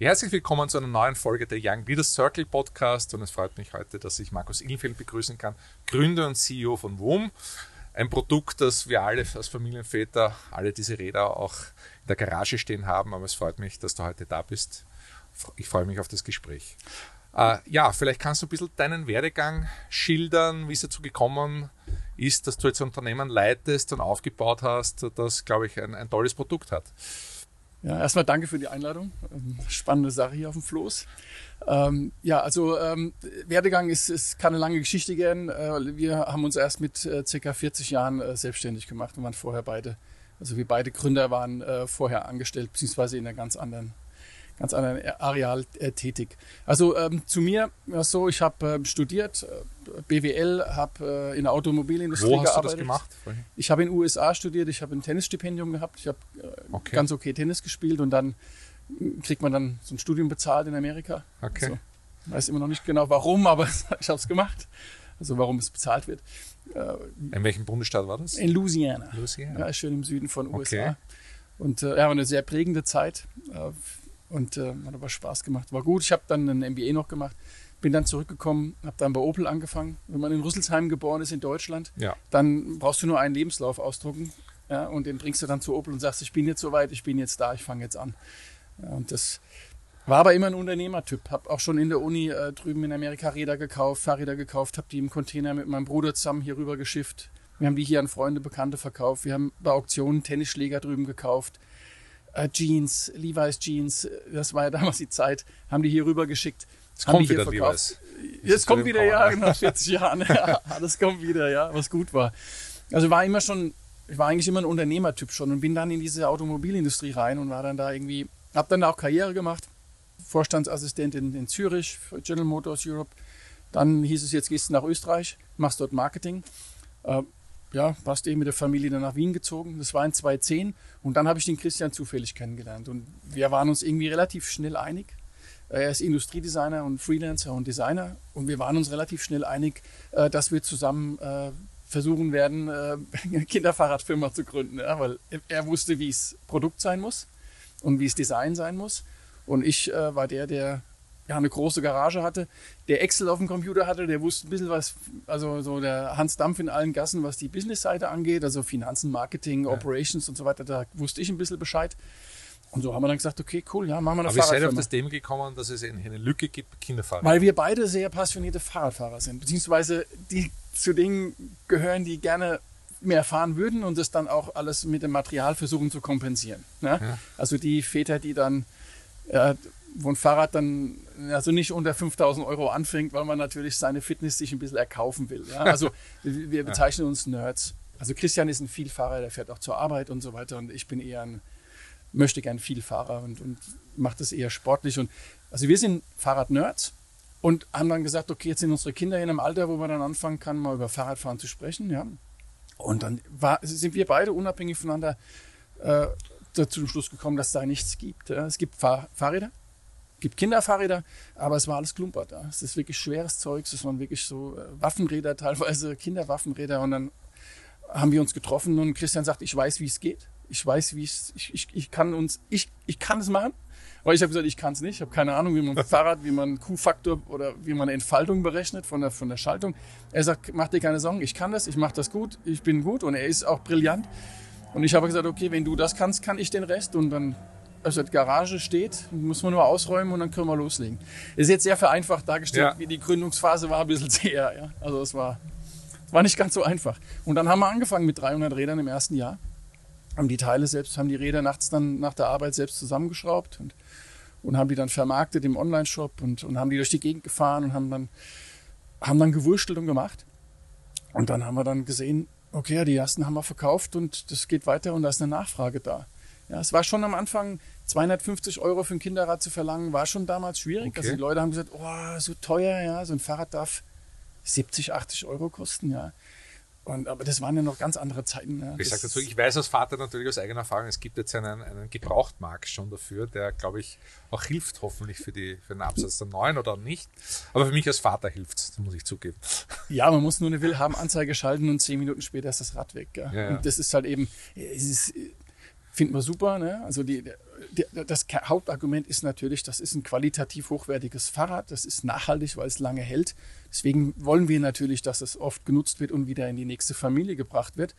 Herzlich willkommen zu einer neuen Folge der Young Leaders Circle Podcast und es freut mich heute, dass ich Markus Ilfeld begrüßen kann, Gründer und CEO von WOM. Ein Produkt, das wir alle als Familienväter, alle diese Räder auch in der Garage stehen haben, aber es freut mich, dass du heute da bist. Ich freue mich auf das Gespräch. Äh, ja, vielleicht kannst du ein bisschen deinen Werdegang schildern, wie es dazu gekommen ist, dass du jetzt ein Unternehmen leitest und aufgebaut hast, das, glaube ich, ein, ein tolles Produkt hat. Ja, erstmal danke für die Einladung. Ähm, spannende Sache hier auf dem Floß. Ähm, ja, also ähm, Werdegang ist, ist keine lange Geschichte gern. Äh, wir haben uns erst mit äh, circa 40 Jahren äh, selbstständig gemacht und waren vorher beide, also wir beide Gründer waren äh, vorher angestellt, beziehungsweise in einer ganz anderen ganz anderen Areal äh, tätig. Also ähm, zu mir ja, so, ich habe äh, studiert, BWL, habe äh, in der Automobilindustrie Wo hast gearbeitet. du das gemacht? Ich habe in den USA studiert, ich habe ein Tennisstipendium gehabt, ich habe äh, okay. ganz okay Tennis gespielt und dann hm, kriegt man dann so ein Studium bezahlt in Amerika. Okay. Also, weiß immer noch nicht genau warum, aber ich habe es gemacht. Also warum es bezahlt wird. Äh, in welchem Bundesstaat war das? In Louisiana. Louisiana. Ja, schön im Süden von USA. Okay. Und äh, ja, eine sehr prägende Zeit. Äh, und äh, hat aber Spaß gemacht. War gut. Ich habe dann ein MBA noch gemacht, bin dann zurückgekommen, habe dann bei Opel angefangen. Wenn man in Rüsselsheim geboren ist in Deutschland, ja. dann brauchst du nur einen Lebenslauf ausdrucken ja, und den bringst du dann zu Opel und sagst, ich bin jetzt soweit, ich bin jetzt da, ich fange jetzt an. Ja, und das war aber immer ein Unternehmertyp. Habe auch schon in der Uni äh, drüben in Amerika Räder gekauft, Fahrräder gekauft, habe die im Container mit meinem Bruder zusammen hier rüber geschifft. Wir haben die hier an Freunde, Bekannte verkauft. Wir haben bei Auktionen Tennisschläger drüben gekauft äh, Jeans, Levi's Jeans, das war ja damals die Zeit, haben die hier rüber geschickt. Es kommt wieder Levi's. Jetzt kommt wieder, ja, nach 40 Jahren. Ja, alles kommt wieder, ja, was gut war. Also war immer schon, ich war eigentlich immer ein Unternehmertyp schon und bin dann in diese Automobilindustrie rein und war dann da irgendwie, hab dann auch Karriere gemacht, Vorstandsassistent in, in Zürich für General Motors Europe. Dann hieß es, jetzt gehst du nach Österreich, machst dort Marketing. Äh, ja, passt eben mit der Familie dann nach Wien gezogen. Das war in 2010 und dann habe ich den Christian zufällig kennengelernt. Und wir waren uns irgendwie relativ schnell einig. Er ist Industriedesigner und Freelancer und Designer. Und wir waren uns relativ schnell einig, äh, dass wir zusammen äh, versuchen werden, äh, eine Kinderfahrradfirma zu gründen, weil er wusste, wie es Produkt sein muss und wie es Design sein muss. Und ich war der, der ja, eine große Garage hatte, der Excel auf dem Computer hatte, der wusste ein bisschen was, also so der Hans Dampf in allen Gassen, was die Business-Seite angeht, also Finanzen, Marketing, ja. Operations und so weiter, da wusste ich ein bisschen Bescheid. Und so haben wir dann gesagt, okay, cool, ja, machen wir eine Aber ihr seid auf das Thema gekommen, dass es eine Lücke gibt, Kinderfahrer. Weil wir beide sehr passionierte Fahrradfahrer sind, beziehungsweise die zu denen gehören, die gerne mehr fahren würden und das dann auch alles mit dem Material versuchen zu kompensieren. Ne? Ja. Also die Väter, die dann ja, wo ein Fahrrad dann also nicht unter 5000 Euro anfängt, weil man natürlich seine Fitness sich ein bisschen erkaufen will. Ja? Also wir bezeichnen uns Nerds. Also Christian ist ein Vielfahrer, der fährt auch zur Arbeit und so weiter und ich bin eher ein, möchte gern Vielfahrer und, und mache das eher sportlich. Und also wir sind Fahrrad-Nerds und haben dann gesagt, okay, jetzt sind unsere Kinder in einem Alter, wo man dann anfangen kann, mal über Fahrradfahren zu sprechen. Ja? Und dann war, sind wir beide unabhängig voneinander äh, zum Schluss gekommen, dass es da nichts gibt. Es gibt Fahr Fahrräder, gibt Kinderfahrräder, aber es war alles klumpert. Ja. Es ist wirklich schweres Zeug, es waren wirklich so äh, Waffenräder, teilweise Kinderwaffenräder und dann haben wir uns getroffen und Christian sagt, ich weiß, wie es geht. Ich weiß, wie es, ich, ich, ich kann uns, ich, ich kann es machen. Weil ich habe gesagt, ich kann es nicht. Ich habe keine Ahnung, wie man Fahrrad, wie man Q-Faktor oder wie man Entfaltung berechnet von der, von der Schaltung. Er sagt, mach dir keine Sorgen, ich kann das, ich mache das gut, ich bin gut und er ist auch brillant. Und ich habe gesagt, okay, wenn du das kannst, kann ich den Rest. Und dann also die Garage steht, muss man nur ausräumen und dann können wir loslegen. Ist jetzt sehr vereinfacht dargestellt, ja. wie die Gründungsphase war, ein bisschen sehr. Ja? Also es war, war nicht ganz so einfach. Und dann haben wir angefangen mit 300 Rädern im ersten Jahr. Haben die Teile selbst, haben die Räder nachts dann nach der Arbeit selbst zusammengeschraubt und, und haben die dann vermarktet im Online-Shop und, und haben die durch die Gegend gefahren und haben dann, haben dann gewurstelt und gemacht. Und dann haben wir dann gesehen, okay, die ersten haben wir verkauft und das geht weiter und da ist eine Nachfrage da. Ja, es war schon am Anfang 250 Euro für ein Kinderrad zu verlangen, war schon damals schwierig. Okay. Also die Leute haben gesagt, oh, so teuer, ja, so ein Fahrrad darf 70, 80 Euro kosten, ja. Und, aber das waren ja noch ganz andere Zeiten. Ja. Ich Das- sage dazu, ich weiß als Vater natürlich aus eigener Erfahrung, es gibt jetzt einen, einen Gebrauchtmarkt schon dafür, der, glaube ich, auch hilft hoffentlich für, die, für den Absatz der neuen oder nicht. Aber für mich als Vater hilft es, muss ich zugeben. Ja, man muss nur eine Willhaben-Anzeige schalten und zehn Minuten später ist das Rad weg. Ja, ja. Und das ist halt eben, es ist, finden wir super. Ne? Also die, die, das Hauptargument ist natürlich, das ist ein qualitativ hochwertiges Fahrrad, das ist nachhaltig, weil es lange hält. Deswegen wollen wir natürlich, dass es oft genutzt wird und wieder in die nächste Familie gebracht wird.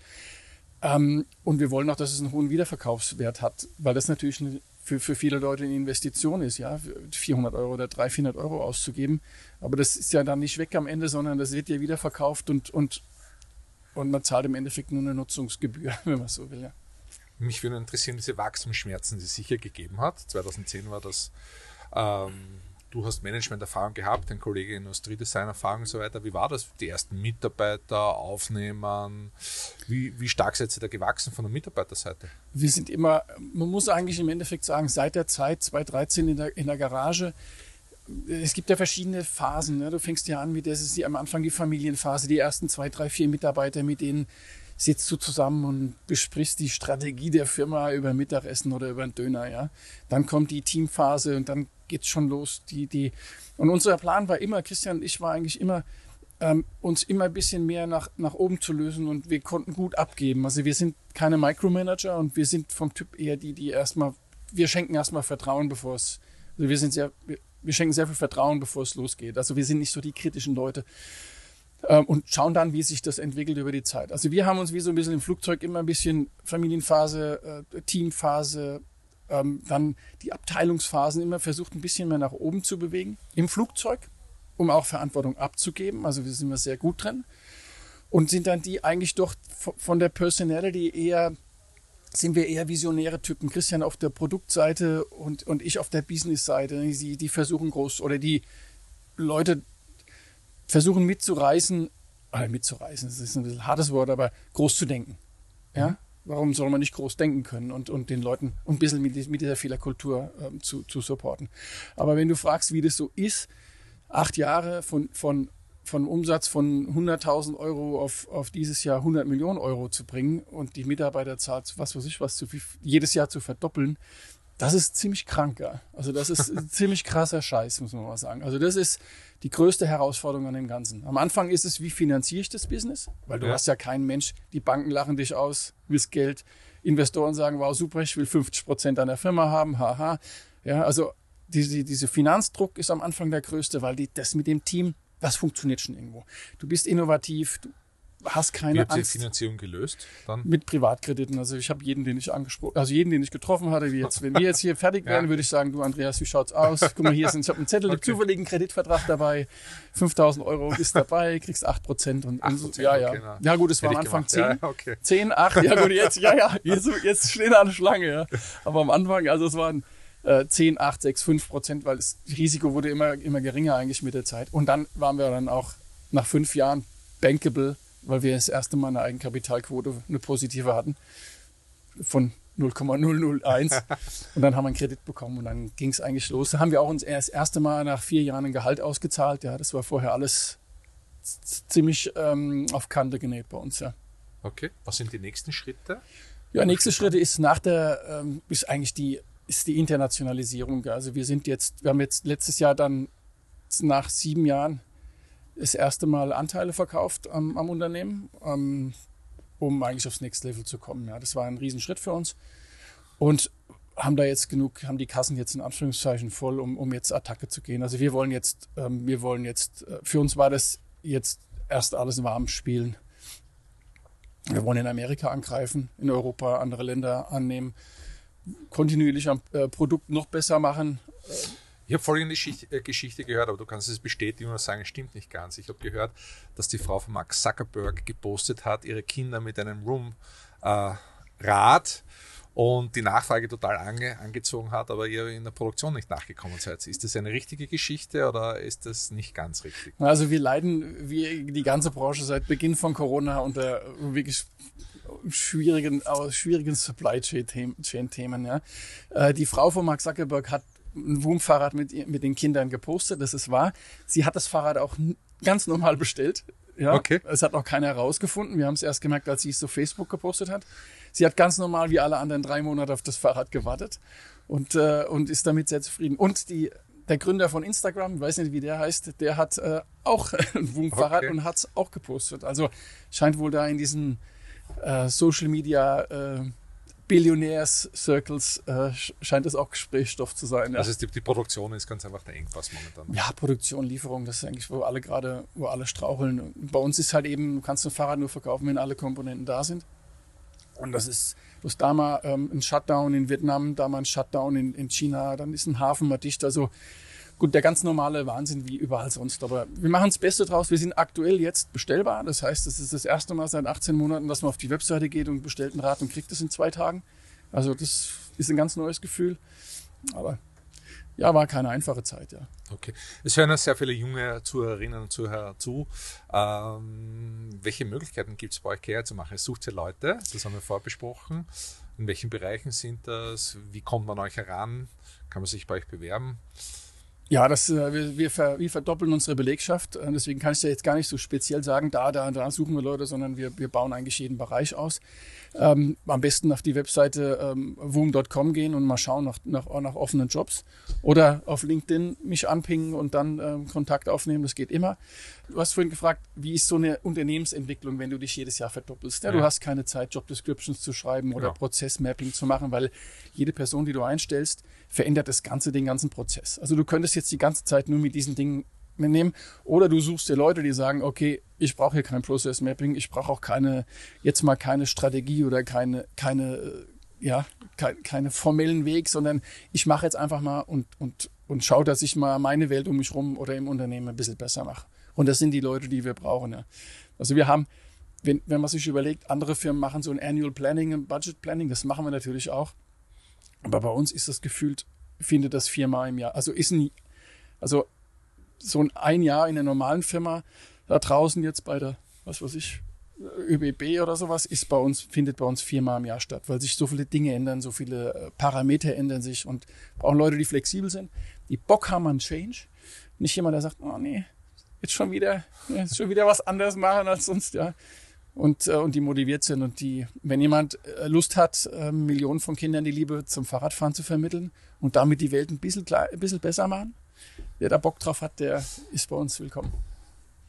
Ähm, und wir wollen auch, dass es einen hohen Wiederverkaufswert hat, weil das natürlich eine, für, für viele Leute eine Investition ist, ja, für 400 Euro oder 300, 400 Euro auszugeben. Aber das ist ja dann nicht weg am Ende, sondern das wird ja wieder verkauft und, und, und man zahlt im Endeffekt nur eine Nutzungsgebühr, wenn man so will. Ja. Mich würde interessieren, diese Wachstumsschmerzen, die es sicher gegeben hat. 2010 war das, ähm, du hast Management-Erfahrung gehabt, ein Kollege Industriedesign-Erfahrung und so weiter. Wie war das? Die ersten Mitarbeiter, Aufnehmern? Wie, wie stark seid ihr da gewachsen von der Mitarbeiterseite? Wir sind immer, man muss eigentlich im Endeffekt sagen, seit der Zeit 2013 in der, in der Garage, es gibt ja verschiedene Phasen. Ne? Du fängst ja an mit, das ist die, am Anfang die Familienphase, die ersten zwei, drei, vier Mitarbeiter, mit denen sitzt du zusammen und besprichst die Strategie der Firma über Mittagessen oder über einen Döner. Ja? Dann kommt die Teamphase und dann geht's schon los. Die, die, und unser Plan war immer, Christian und ich war eigentlich immer, ähm, uns immer ein bisschen mehr nach, nach oben zu lösen und wir konnten gut abgeben. Also wir sind keine Micromanager und wir sind vom Typ eher die, die erstmal, wir schenken erstmal Vertrauen, bevor es, also wir sind sehr, wir, wir schenken sehr viel Vertrauen, bevor es losgeht. Also wir sind nicht so die kritischen Leute und schauen dann, wie sich das entwickelt über die Zeit. Also wir haben uns wie so ein bisschen im Flugzeug immer ein bisschen Familienphase, äh, Teamphase, ähm, dann die Abteilungsphasen immer versucht, ein bisschen mehr nach oben zu bewegen. Im Flugzeug, um auch Verantwortung abzugeben. Also wir sind wir sehr gut drin. Und sind dann die eigentlich doch von der Personality eher, sind wir eher visionäre Typen. Christian auf der Produktseite und, und ich auf der Businessseite. Die, die versuchen groß oder die Leute versuchen mitzureißen, äh, mitzureißen, das ist ein bisschen ein hartes Wort, aber groß zu denken. Ja? Warum soll man nicht groß denken können und, und den Leuten ein bisschen mit, mit dieser Fehlerkultur ähm, zu, zu supporten? Aber wenn du fragst, wie das so ist, acht Jahre von, von, von Umsatz von 100.000 Euro auf, auf dieses Jahr 100 Millionen Euro zu bringen und die Mitarbeiterzahl, zu was weiß ich was, zu, viel- jedes Jahr zu verdoppeln, das ist ziemlich krank, ja. Also das ist ziemlich krasser Scheiß, muss man mal sagen. Also das ist die größte Herausforderung an dem Ganzen. Am Anfang ist es, wie finanziere ich das Business? Weil du Ja. hast ja keinen Mensch, die Banken lachen dich aus, willst Geld. Investoren sagen, wow, super, ich will 50 Prozent an der Firma haben, haha. Ja, also diese, diese Finanzdruck ist am Anfang der größte, weil die, das mit dem Team, das funktioniert schon irgendwo. Du bist innovativ, du hast Wie keine habt ihr die Angst Finanzierung gelöst? Dann? mit Privatkrediten. Also ich habe jeden, den ich angesprochen, also jeden, den ich getroffen hatte, wie jetzt, wenn wir jetzt hier fertig Ja. wären, würde ich sagen, du Andreas, wie schaut's aus? Guck mal, hier sind, ich habe einen Zettel, Okay. zufälligen Kreditvertrag dabei, 5000 Euro bist dabei, kriegst 8 Prozent und, und so. 8%, ja, ja. okay, na. ja gut, es war am Anfang gemacht. 10, Ja, okay. 10, 8, ja gut, jetzt, ja, ja, jetzt, jetzt stehen alle Schlange, ja. Aber am Anfang, also es waren äh, 10, 8, 6, 5 Prozent, weil das Risiko wurde immer, immer geringer eigentlich mit der Zeit. Und dann waren wir dann auch nach fünf Jahren bankable, weil wir das erste Mal eine Eigenkapitalquote, eine positive hatten von 0,001 und dann haben wir einen Kredit bekommen und dann ging es eigentlich los. Da haben wir auch uns erst das erste Mal nach vier Jahren ein Gehalt ausgezahlt. Ja, das war vorher alles ziemlich ähm, auf Kante genäht bei uns. Ja. Okay. Was sind die nächsten Schritte? Ja, nächste Schritte ist nach der, ähm, ist eigentlich die, ist die Internationalisierung. Also wir sind jetzt, wir haben jetzt letztes Jahr dann nach sieben Jahren das erste Mal Anteile verkauft am, am Unternehmen, ähm, um eigentlich aufs Next Level zu kommen. Ja, das war ein Riesenschritt für uns und haben da jetzt genug, haben die Kassen jetzt in Anführungszeichen voll, um, um jetzt Attacke zu gehen. Also wir wollen jetzt, ähm, wir wollen jetzt, äh, für uns war das jetzt erst alles warm spielen. Wir wollen in Amerika angreifen, in Europa andere Länder annehmen, kontinuierlich am äh, Produkt noch besser machen. Ich habe folgende Geschichte, äh, Geschichte gehört, aber du kannst es bestätigen oder sagen, es stimmt nicht ganz. Ich habe gehört, dass die Frau von Mark Zuckerberg gepostet hat, ihre Kinder mit einem Room-Rad und die Nachfrage total ange, angezogen hat, aber ihr in der Produktion nicht nachgekommen seid. Ist das eine richtige Geschichte oder ist das nicht ganz richtig? Also wir leiden wie die ganze Branche seit Beginn von Corona unter wirklich schwierigen, schwierigen Supply Chain Themen. Ja. Äh, die Frau von Mark Zuckerberg hat ein Wurmfahrrad mit, mit den Kindern gepostet, das ist wahr. Sie hat das Fahrrad auch ganz normal bestellt. Ja, okay. Es hat auch keiner herausgefunden. Wir haben es erst gemerkt, als sie es auf Facebook gepostet hat. Sie hat ganz normal wie alle anderen drei Monate auf das Fahrrad gewartet und, äh, und ist damit sehr zufrieden. Und die, der Gründer von Instagram, ich weiß nicht, wie der heißt, der hat äh, auch ein Wurmfahrrad okay. und hat es auch gepostet. Also scheint wohl da in diesen äh, Social Media äh, Billionärs-Circles äh, scheint es auch Gesprächsstoff zu sein. Ja. Also die, die, Produktion ist ganz einfach der Engpass momentan. Ja, Produktion, Lieferung, das ist eigentlich, wo alle gerade, wo alle straucheln. Bei uns ist halt eben, du kannst ein Fahrrad nur verkaufen, wenn alle Komponenten da sind. Und das ist, bloß da mal ähm, ein Shutdown in Vietnam, da mal ein Shutdown in, in China, dann ist ein Hafen mal dicht. Also Gut, der ganz normale Wahnsinn wie überall sonst. Aber wir machen das Beste draus. Wir sind aktuell jetzt bestellbar. Das heißt, es ist das erste Mal seit 18 Monaten, dass man auf die Webseite geht und bestellt ein Rad und kriegt es in zwei Tagen. Also das ist ein ganz neues Gefühl. Aber ja, war keine einfache Zeit, ja. Okay. Es hören sehr viele junge Zuhörerinnen und Zuhörer zu. Ähm, welche Möglichkeiten gibt es bei euch, Care zu machen? Sucht ihr Leute? Das haben wir vorbesprochen. In welchen Bereichen sind das? Wie kommt man euch heran? Kann man sich bei euch bewerben? Ja, das, äh, wir, wir, ver, wir verdoppeln unsere Belegschaft. Äh, deswegen kann ich dir jetzt gar nicht so speziell sagen, da, da, da suchen wir Leute, sondern wir, wir bauen eigentlich jeden Bereich aus. Ähm, am besten auf die Webseite ähm, woom.com gehen und mal schauen nach, nach, nach offenen Jobs. Oder auf LinkedIn mich anpingen und dann ähm, Kontakt aufnehmen. Das geht immer. Du hast vorhin gefragt, wie ist so eine Unternehmensentwicklung, wenn du dich jedes Jahr verdoppelst? Ja, ja. Du hast keine Zeit, Job Descriptions zu schreiben oder ja. Prozessmapping zu machen, weil jede Person, die du einstellst, verändert das Ganze, den ganzen Prozess. Also du könntest jetzt die ganze Zeit nur mit diesen Dingen nehmen. Oder du suchst dir Leute, die sagen, okay, ich brauche hier kein Process Mapping, ich brauche auch keine, jetzt mal keine Strategie oder keine, keine, äh, ja, keine, keine formellen Weg, sondern ich mache jetzt einfach mal und, und, und schaue, dass ich mal meine Welt um mich rum oder im Unternehmen ein bisschen besser mache. Und das sind die Leute, die wir brauchen. Ja. Also wir haben, wenn, wenn man sich überlegt, andere Firmen machen so ein Annual Planning, ein Budget Planning, das machen wir natürlich auch. Aber bei uns ist das gefühlt, findet das viermal im Jahr. Also ist ein, also so ein Jahr in einer normalen Firma da draußen jetzt bei der, was weiß ich, ÖBB oder sowas, ist bei uns, findet bei uns viermal im Jahr statt, weil sich so viele Dinge ändern, so viele äh, Parameter ändern sich und brauchen Leute, die flexibel sind, die Bock haben an Change. Nicht jemand, der sagt, oh nee, jetzt schon wieder, jetzt schon wieder was anderes machen als sonst, ja. Und, äh, und die motiviert sind und die, wenn jemand äh, Lust hat, Millionen von Kindern die Liebe zum Fahrradfahren zu vermitteln und damit die Welt ein bisschen, ein bisschen besser machen, wer da Bock drauf hat, der ist bei uns willkommen.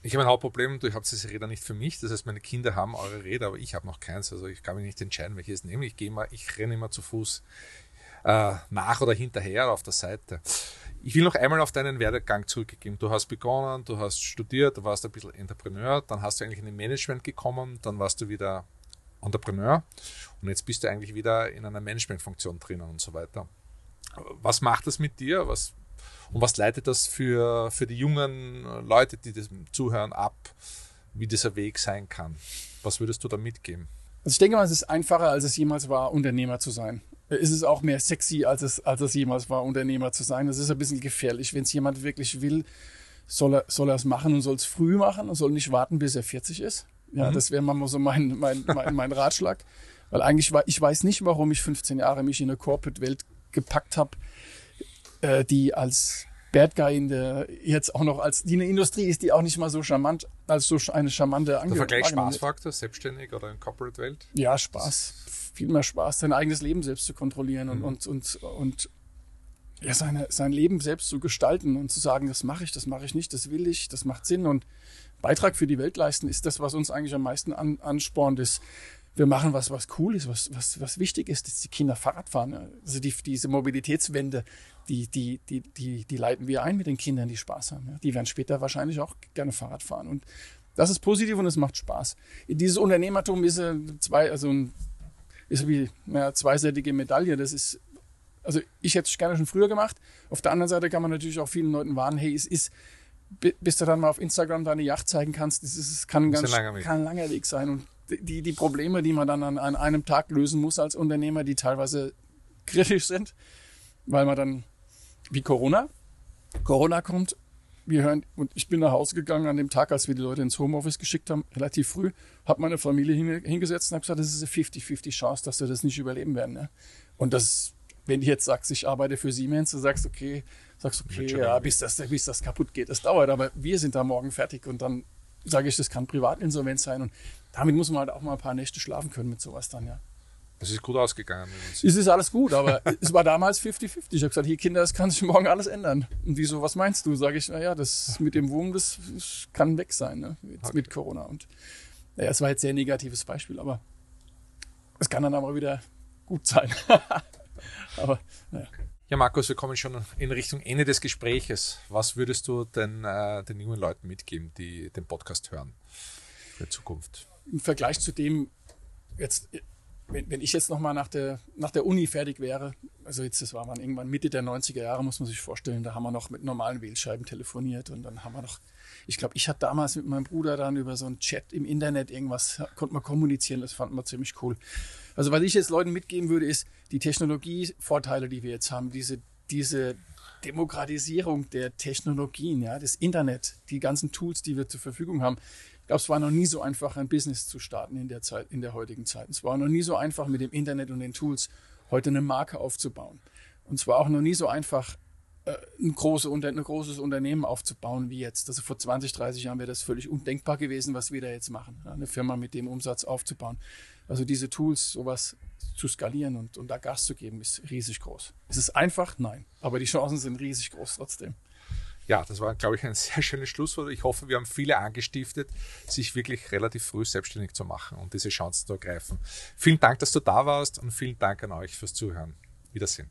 Ich habe ein Hauptproblem, du habt diese Räder nicht für mich. Das heißt, meine Kinder haben eure Räder, aber ich habe noch keins. Also ich kann mich nicht entscheiden, welches nehme. Ich gehe mal, ich renne immer zu Fuß äh, nach oder hinterher auf der Seite. Ich will noch einmal auf deinen Werdegang zurückgehen. Du hast begonnen, du hast studiert, du warst ein bisschen Entrepreneur, dann hast du eigentlich in den Management gekommen, dann warst du wieder Entrepreneur und jetzt bist du eigentlich wieder in einer Managementfunktion drinnen und so weiter. Was macht das mit dir? Was, und was leitet das für, für die jungen Leute, die das zuhören, ab, wie dieser Weg sein kann? Was würdest du da mitgeben? Also ich denke mal, es ist einfacher, als es jemals war, Unternehmer zu sein. Es ist auch mehr sexy, als es, als es jemals war, Unternehmer zu sein. Das ist ein bisschen gefährlich. Wenn es jemand wirklich will, soll er, soll er es machen und soll es früh machen und soll nicht warten, bis er 40 ist. Ja, mhm. das wäre mal so mein, mein, mein, mein Ratschlag. Weil eigentlich war, ich weiß nicht, warum ich 15 Jahre mich in eine Corporate-Welt gepackt habe, äh, die als Bad Guy in der, jetzt auch noch als, die eine Industrie ist, die auch nicht mal so charmant, als so eine charmante Angelegenheit. Der Vergleich Spaßfaktor, selbstständig oder in Corporate-Welt? Ja, Spaß. Viel mehr Spaß, sein eigenes Leben selbst zu kontrollieren und, mhm. und, und, und ja, seine, sein Leben selbst zu gestalten und zu sagen, das mache ich, das mache ich nicht, das will ich, das macht Sinn und Beitrag für die Welt leisten ist das, was uns eigentlich am meisten an, anspornt, ist wir machen was, was cool ist, was, was, was wichtig ist, dass die Kinder Fahrrad fahren. Also die, diese Mobilitätswende, die, die, die, die, die leiten wir ein mit den Kindern, die Spaß haben. Ja. Die werden später wahrscheinlich auch gerne Fahrrad fahren. Und das ist positiv und es macht Spaß. Dieses Unternehmertum ist zwei, also ein, ist wie eine zweiseitige Medaille. Das ist, also ich hätte es gerne schon früher gemacht. Auf der anderen Seite kann man natürlich auch vielen Leuten warnen, hey, es ist, bis du dann mal auf Instagram deine Yacht zeigen kannst, das, ist, kann, ganz, ein kann ein langer Weg sein. Und die, die Probleme, die man dann an, an einem Tag lösen muss als Unternehmer, die teilweise kritisch sind, weil man dann, wie Corona, Corona kommt, wir hören, und ich bin nach Hause gegangen an dem Tag, als wir die Leute ins Homeoffice geschickt haben, relativ früh, habe meine Familie hingesetzt und habe gesagt, das ist eine 50-50 Chance, dass wir das nicht überleben werden. Ne? Und das, wenn du jetzt sagst, ich arbeite für Siemens, du sagst, okay, sagst, okay, ja, bis das, bis das kaputt geht, das dauert, aber wir sind da morgen fertig und dann sage ich, das kann Privatinsolvenz sein und damit muss man halt auch mal ein paar Nächte schlafen können mit sowas dann, ja. Das ist gut ausgegangen. Es ist alles gut, aber es war damals 50-50. Ich habe gesagt, hier Kinder, das kann sich morgen alles ändern. Und die so, was meinst du? Sage ich, naja, das mit dem Wurm, das, kann weg sein, ne? mit, okay. mit Corona. Und naja, es war jetzt sehr negatives Beispiel, aber es kann dann aber wieder gut sein. aber naja. Ja, Markus, wir kommen schon in Richtung Ende des Gespräches. Was würdest du denn äh, den jungen Leuten mitgeben, die den Podcast hören für die Zukunft? Im Vergleich zu dem, jetzt wenn, wenn ich jetzt nochmal nach der, nach der Uni fertig wäre, also jetzt, das war man irgendwann Mitte der 90er Jahre, muss man sich vorstellen, da haben wir noch mit normalen Wählscheiben telefoniert und dann haben wir noch, ich glaube, ich hatte damals mit meinem Bruder dann über so einen Chat im Internet irgendwas, konnte man kommunizieren, das fand man ziemlich cool. Also was ich jetzt Leuten mitgeben würde, ist die Technologievorteile, die wir jetzt haben, diese, diese Demokratisierung der Technologien, ja, das Internet, die ganzen Tools, die wir zur Verfügung haben, glaube, es war noch nie so einfach, ein Business zu starten in der Zeit, in der heutigen Zeit. Es war noch nie so einfach, mit dem Internet und den Tools heute eine Marke aufzubauen. Und es war auch noch nie so einfach, ein, große, ein großes Unternehmen aufzubauen wie jetzt. Also vor 20, 30 Jahren wäre das völlig undenkbar gewesen, was wir da jetzt machen, eine Firma mit dem Umsatz aufzubauen. Also diese Tools, sowas zu skalieren und, und da Gas zu geben, ist riesig groß. Ist es einfach? Nein. Aber die Chancen sind riesig groß trotzdem ja, das war, glaube ich, ein sehr schönes Schlusswort. Ich hoffe, wir haben viele angestiftet, sich wirklich relativ früh selbstständig zu machen und diese Chancen zu ergreifen. Vielen Dank, dass du da warst und vielen Dank an euch fürs Zuhören. Wiedersehen.